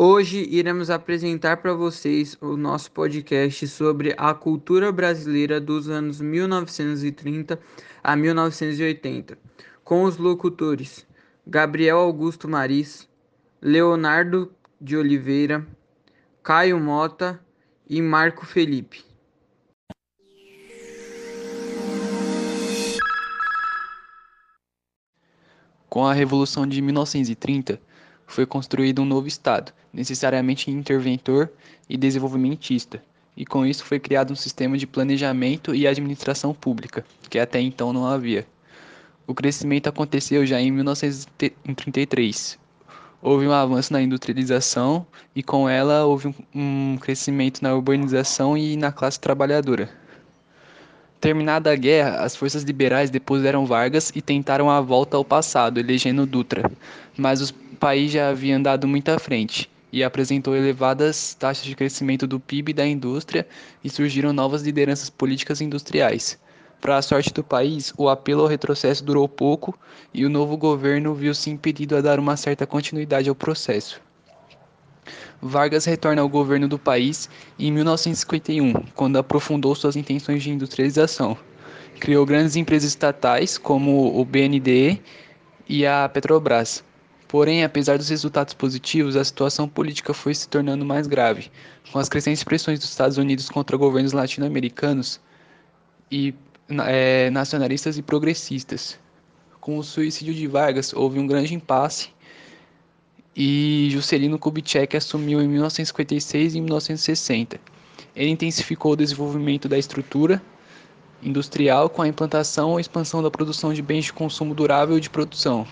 Hoje iremos apresentar para vocês o nosso podcast sobre a cultura brasileira dos anos 1930 a 1980, com os locutores Gabriel Augusto Maris, Leonardo de Oliveira, Caio Mota e Marco Felipe. Com a Revolução de 1930, foi construído um novo Estado, necessariamente interventor e desenvolvimentista, e com isso foi criado um sistema de planejamento e administração pública, que até então não havia. O crescimento aconteceu já em 1933. Houve um avanço na industrialização e com ela houve um crescimento na urbanização e na classe trabalhadora. Terminada a guerra, as forças liberais depuseram Vargas e tentaram a volta ao passado, elegendo Dutra, mas o país já havia andado muito à frente e apresentou elevadas taxas de crescimento do PIB e da indústria e surgiram novas lideranças políticas e industriais. Para a sorte do país, o apelo ao retrocesso durou pouco e o novo governo viu-se impedido a dar uma certa continuidade ao processo. Vargas retorna ao governo do país em 1951, quando aprofundou suas intenções de industrialização. Criou grandes empresas estatais, como o BNDE e a Petrobras. Porém, apesar dos resultados positivos, a situação política foi se tornando mais grave, com as crescentes pressões dos Estados Unidos contra governos latino-americanos e é, nacionalistas e progressistas. Com o suicídio de Vargas, houve um grande impasse e Juscelino Kubitschek assumiu em 1956 e 1960. Ele intensificou o desenvolvimento da estrutura industrial com a implantação ou expansão da produção de bens de consumo durável e de produção.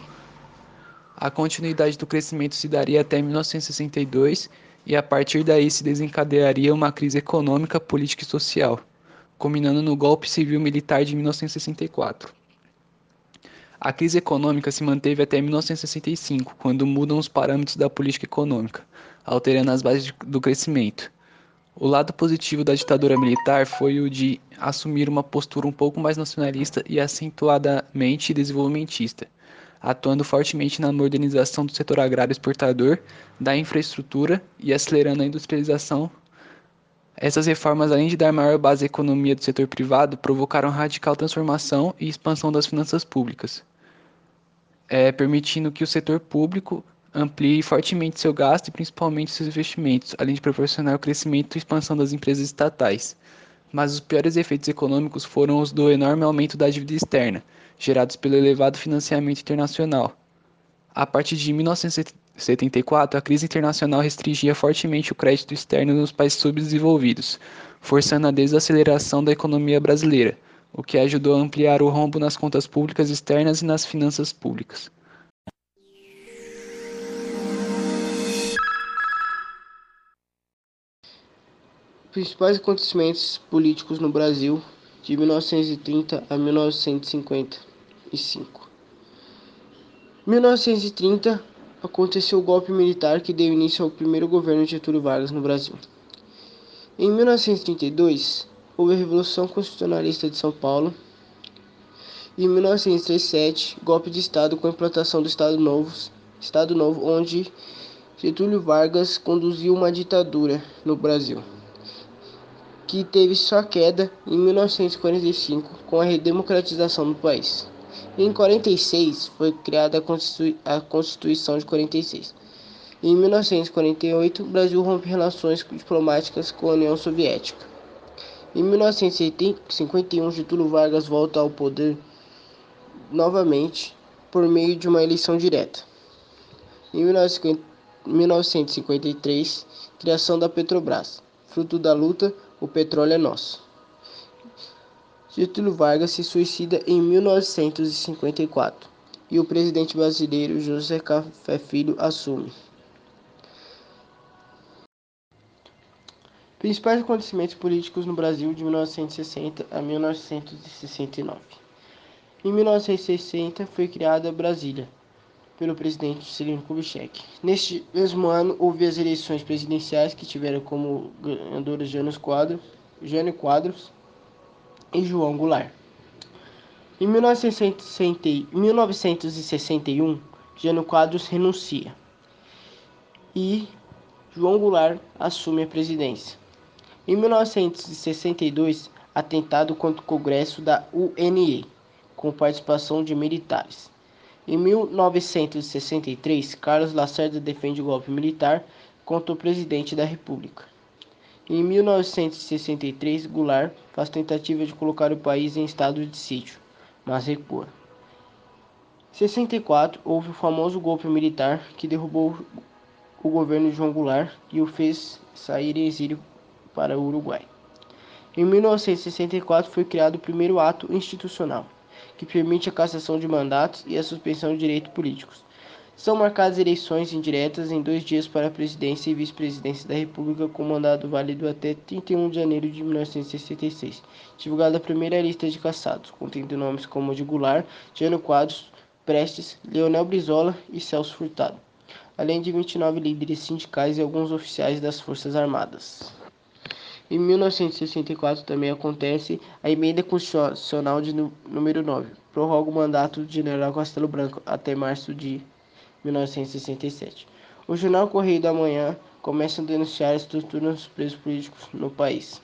A continuidade do crescimento se daria até 1962 e a partir daí se desencadearia uma crise econômica, política e social, culminando no golpe civil-militar de 1964. A crise econômica se manteve até 1965, quando mudam os parâmetros da política econômica, alterando as bases do crescimento. O lado positivo da ditadura militar foi o de assumir uma postura um pouco mais nacionalista e acentuadamente desenvolvimentista, atuando fortemente na modernização do setor agrário exportador, da infraestrutura e acelerando a industrialização. Essas reformas, além de dar maior base à economia do setor privado, provocaram radical transformação e expansão das finanças públicas é, permitindo que o setor público amplie fortemente seu gasto e principalmente seus investimentos, além de proporcionar o crescimento e expansão das empresas estatais. Mas os piores efeitos econômicos foram os do enorme aumento da dívida externa, gerados pelo elevado financiamento internacional. A partir de 1974, a crise internacional restringia fortemente o crédito externo nos países subdesenvolvidos, forçando a desaceleração da economia brasileira, o que ajudou a ampliar o rombo nas contas públicas externas e nas finanças públicas. Principais acontecimentos políticos no Brasil de 1930 a 1955. 1930 aconteceu o golpe militar que deu início ao primeiro governo de Getúlio Vargas no Brasil. Em 1932, houve a Revolução Constitucionalista de São Paulo. E em 1937, golpe de Estado com a implantação do Estado Novo, Estado Novo, onde Getúlio Vargas conduziu uma ditadura no Brasil, que teve sua queda em 1945 com a redemocratização do país. Em 46 foi criada a Constituição de 46. Em 1948, o Brasil rompe relações diplomáticas com a União Soviética. Em 1951, Getúlio Vargas volta ao poder novamente por meio de uma eleição direta. Em 1953, criação da Petrobras. Fruto da luta, o petróleo é nosso. Getúlio Vargas se suicida em 1954 e o presidente brasileiro José Café Filho assume. Principais acontecimentos políticos no Brasil de 1960 a 1969. Em 1960 foi criada Brasília pelo presidente Juscelino Kubitschek. Neste mesmo ano houve as eleições presidenciais que tiveram como ganhadores Jânio Quadros, Jânio Quadros e João Goulart. Em 1961, Jânio Quadros renuncia e João Goulart assume a presidência. Em 1962, atentado contra o Congresso da UNE, com participação de militares. Em 1963, Carlos Lacerda defende o golpe militar contra o presidente da República. Em 1963, Goulart faz tentativa de colocar o país em estado de sítio, mas recua. Em 64, houve o famoso golpe militar que derrubou o governo de João Goulart e o fez sair em exílio para o Uruguai. Em 1964 foi criado o primeiro ato institucional, que permite a cassação de mandatos e a suspensão de direitos políticos. São marcadas eleições indiretas em dois dias para a presidência e vice-presidência da República, com mandado válido até 31 de janeiro de 1966. Divulgada a primeira lista de cassados, contendo nomes como de Goulart, Jânio Quadros, Prestes, Leonel Brizola e Celso Furtado, além de 29 líderes sindicais e alguns oficiais das Forças Armadas. Em 1964 também acontece a emenda constitucional de número 9, prorroga o mandato do general Castelo Branco até março de 1967. O jornal Correio da Manhã começa a denunciar a estrutura dos presos políticos no país.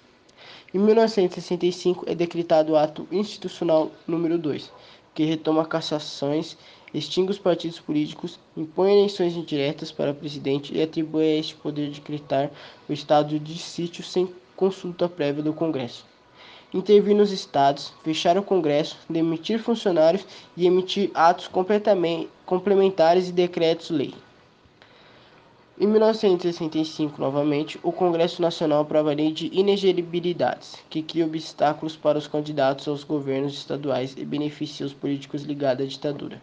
Em 1965 é decretado o ato institucional número 2, que retoma cassações, extingue os partidos políticos, impõe eleições indiretas para presidente e atribui a este poder de decretar o estado de sítio sem consulta prévia do Congresso. Intervir nos estados, fechar o Congresso, demitir funcionários e emitir atos complementares e decretos-lei. Em 1965, novamente, o Congresso Nacional aprova a Lei de Inelegibilidades, que cria obstáculos para os candidatos aos governos estaduais e beneficia os políticos ligados à ditadura.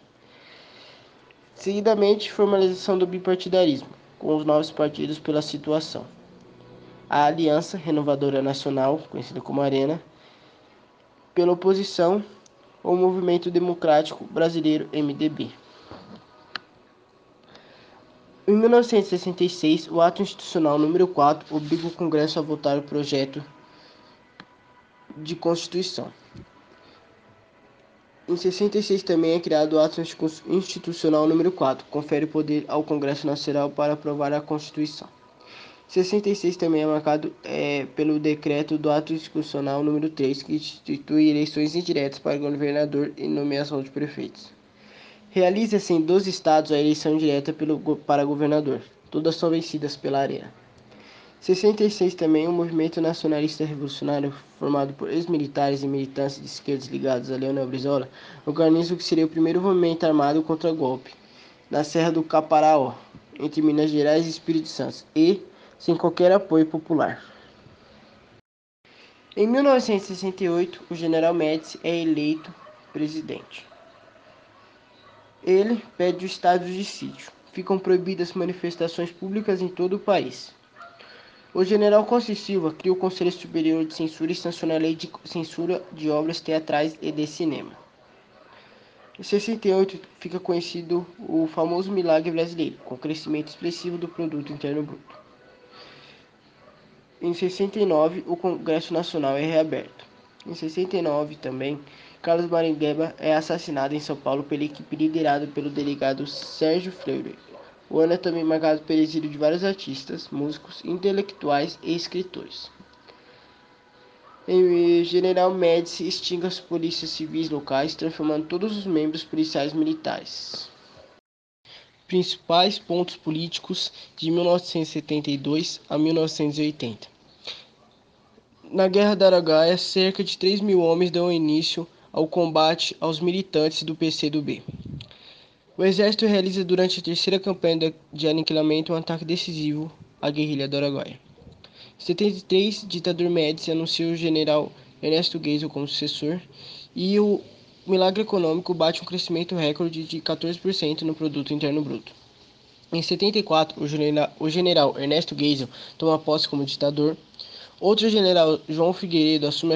Seguidamente, formalização do bipartidarismo, com os novos partidos pela situação a Aliança Renovadora Nacional, conhecida como Arena, pela oposição ao Movimento Democrático Brasileiro MDB. Em 1966, o ato institucional número 4 obriga o Congresso a votar o projeto de Constituição. Em 66 também é criado o ato institucional número 4, confere poder ao Congresso Nacional para aprovar a Constituição. 66 também é marcado é, pelo decreto do ato institucional número 3, que institui eleições indiretas para governador e nomeação de prefeitos. Realiza-se em 12 estados a eleição direta pelo, para governador, todas são vencidas pela Arena. 66 também o movimento nacionalista revolucionário, formado por ex-militares e militantes de esquerda ligados a Leonel Brizola, organiza o que seria o primeiro movimento armado contra golpe, na Serra do Caparaó, entre Minas Gerais e Espírito Santo, e sem qualquer apoio popular. Em 1968, o general Médici é eleito presidente. Ele pede o estado de sítio. Ficam proibidas manifestações públicas em todo o país. O general Costa Silva cria o Conselho Superior de Censura e sanciona a lei de censura de obras teatrais e de cinema. Em 68 fica conhecido o famoso milagre brasileiro, com crescimento expressivo do produto interno bruto. Em 69, o Congresso Nacional é reaberto. Em 69 também, Carlos Maringueba é assassinado em São Paulo pela equipe liderada pelo delegado Sérgio Freire. O ano é também marcado pelo exílio de vários artistas, músicos, intelectuais e escritores. Em General Médici extingue as polícias civis locais, transformando todos os membros policiais militares. Principais pontos políticos de 1972 a 1980. Na Guerra da Araguaia, cerca de 3 mil homens dão início ao combate aos militantes do PCdoB. O exército realiza durante a terceira campanha de aniquilamento um ataque decisivo à guerrilha do Araguaia. Em 73, ditador Médici anuncia o general Ernesto Geisel como sucessor e o milagre econômico bate um crescimento recorde de 14% no produto interno bruto. Em 74, o general, o general Ernesto Geisel toma posse como ditador. Outro general, João Figueiredo, assume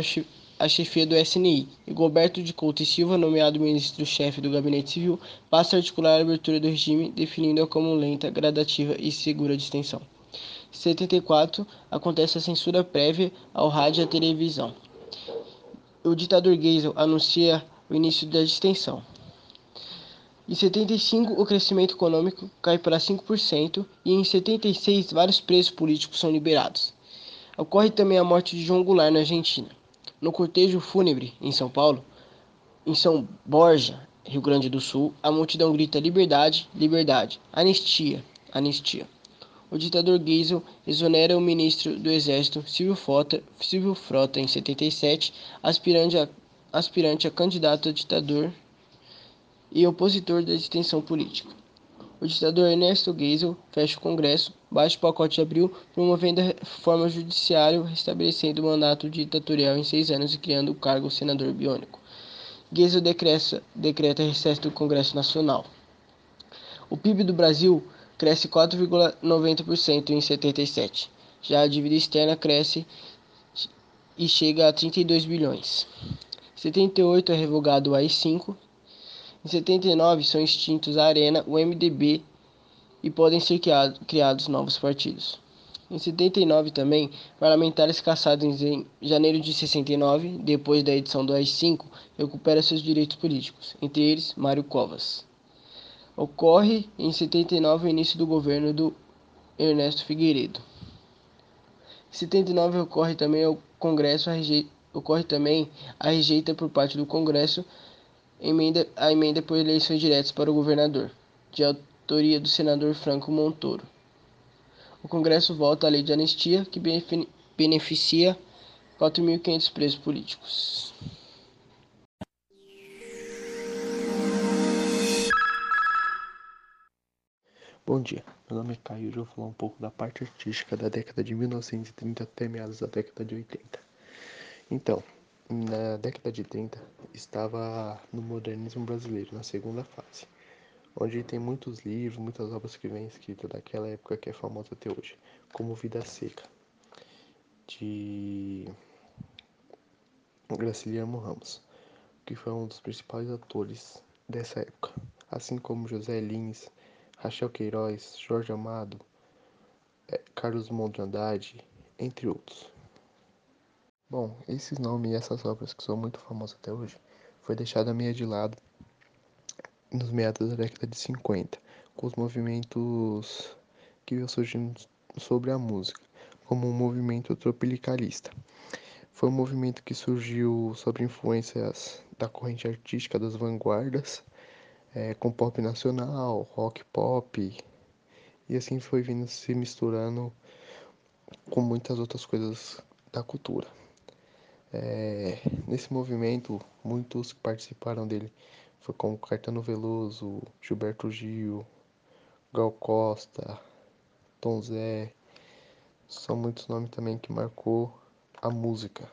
a chefia do SNI e Gilberto de Couto e Silva, nomeado ministro-chefe do Gabinete Civil, passa a articular a abertura do regime, definindo-a como lenta, gradativa e segura de extensão. Em 74, acontece a censura prévia ao rádio e à televisão. O ditador Geisel anuncia o início da extensão. Em 75, o crescimento econômico cai para 5% e em 76, vários presos políticos são liberados. Ocorre também a morte de João Goulart na Argentina. No cortejo fúnebre em São Paulo, em São Borja, Rio Grande do Sul, a multidão grita liberdade, liberdade, anistia, anistia. O ditador Geisel exonera o ministro do Exército Silvio Frota, Silvio Frota em 77, aspirante a, aspirante a candidato a ditador e opositor da detenção política. O ditador Ernesto Geisel fecha o Congresso, baixa o pacote de abril, promovendo a reforma judiciária, restabelecendo o mandato ditatorial em seis anos e criando o cargo senador biônico. Geisel decreta, decreta recesso do Congresso Nacional. O PIB do Brasil cresce 4,90% em 77. Já a dívida externa cresce e chega a 32 bilhões. Em 78 é revogado o AI-5 em 79 são extintos a Arena, o MDB e podem ser criado, criados novos partidos. Em 79 também, parlamentares caçados em janeiro de 69, depois da edição do AI-5, recuperam seus direitos políticos, entre eles Mário Covas. Ocorre em 79 o início do governo do Ernesto Figueiredo. Em 79 ocorre também o Congresso a rejeita, ocorre também a rejeita por parte do Congresso emenda, a emenda por eleições diretas para o governador, de autoria do senador Franco Montoro. O Congresso vota a lei de anistia, que beneficia 4.500 presos políticos. Bom dia, meu nome é Caio e eu vou falar um pouco da parte artística da década de 1930 até meados da década de 80. Então, na década de 30 estava no modernismo brasileiro, na segunda fase, onde tem muitos livros, muitas obras que vêm escritas daquela época que é famosa até hoje, como Vida Seca, de Graciliano Ramos, que foi um dos principais atores dessa época, assim como José Lins, Rachel Queiroz, Jorge Amado, eh, Carlos Monte Andrade, entre outros. Bom, esses nomes e essas obras que são muito famosas até hoje foi deixada meio de lado nos meados da década de 50, com os movimentos que iam surgindo sobre a música, como o movimento tropicalista. Foi um movimento que surgiu sobre influências da corrente artística das vanguardas, é, com pop nacional, rock pop, e assim foi vindo se misturando com muitas outras coisas da cultura. É, nesse movimento, muitos que participaram dele foi como Caetano Veloso, Gilberto Gil, Gal Costa, Tom Zé. São muitos nomes também que marcou a música,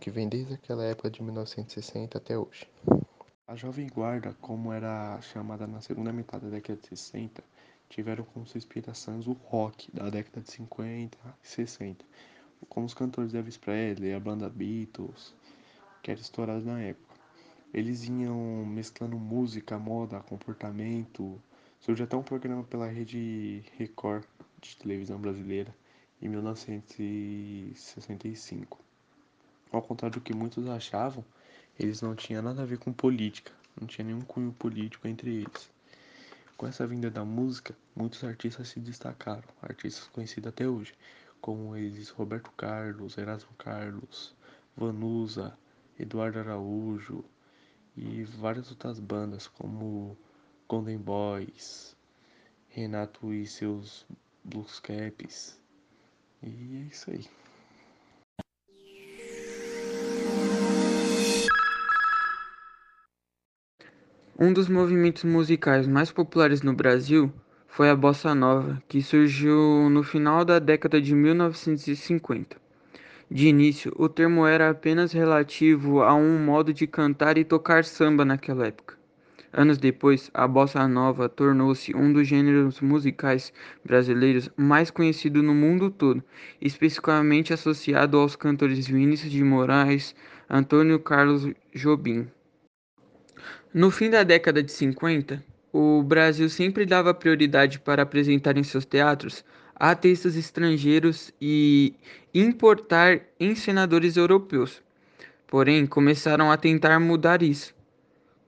que vem desde aquela época de 1960 até hoje. A Jovem Guarda, como era chamada na segunda metade da década de 60, tiveram como sua inspiração o rock da década de 50 e 60 como os cantores Elvis Presley, a banda Beatles, que eram estourados na época. Eles iam mesclando música, moda, comportamento. Surgiu até um programa pela rede Record de televisão brasileira em 1965. Ao contrário do que muitos achavam, eles não tinham nada a ver com política, não tinha nenhum cunho político entre eles. Com essa vinda da música, muitos artistas se destacaram, artistas conhecidos até hoje, como eles Roberto Carlos, Erasmo Carlos, Vanusa, Eduardo Araújo e várias outras bandas como Golden Boys, Renato e seus Blues Caps. E é isso aí. Um dos movimentos musicais mais populares no Brasil foi a bossa nova, que surgiu no final da década de 1950. De início, o termo era apenas relativo a um modo de cantar e tocar samba naquela época. Anos depois, a bossa nova tornou-se um dos gêneros musicais brasileiros mais conhecido no mundo todo, especificamente associado aos cantores Vinícius de Moraes, Antônio Carlos Jobim. No fim da década de 50, o Brasil sempre dava prioridade para apresentar em seus teatros artistas estrangeiros e importar encenadores europeus. Porém, começaram a tentar mudar isso,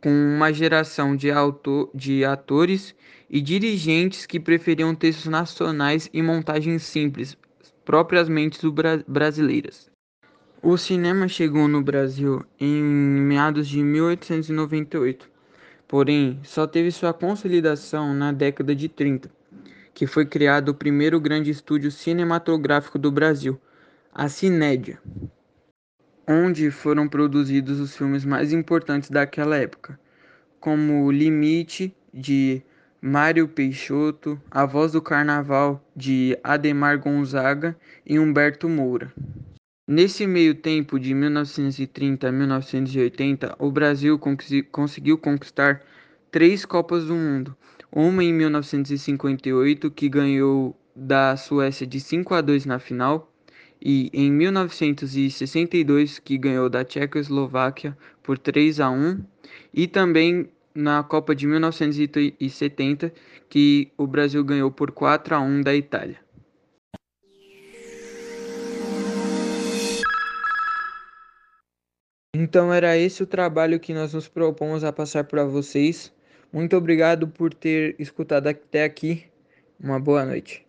com uma geração de, autor, de atores e dirigentes que preferiam textos nacionais e montagens simples, propriamente brasileiras. O cinema chegou no Brasil em meados de 1898, porém só teve sua consolidação na década de 30, que foi criado o primeiro grande estúdio cinematográfico do Brasil, a Cinédia onde foram produzidos os filmes mais importantes daquela época, como O Limite, de Mário Peixoto, A Voz do Carnaval, de Ademar Gonzaga e Humberto Moura. Nesse meio tempo, de 1930 a 1980, o Brasil conseguiu conquistar três Copas do Mundo. Uma em 1958, que ganhou da Suécia de 5 a 2 na final, e em 1962 que ganhou da Tchecoslováquia por 3 a 1 e também na Copa de 1970 que o Brasil ganhou por 4 a 1 da Itália. Então era esse o trabalho que nós nos propomos a passar para vocês. Muito obrigado por ter escutado até aqui. Uma boa noite.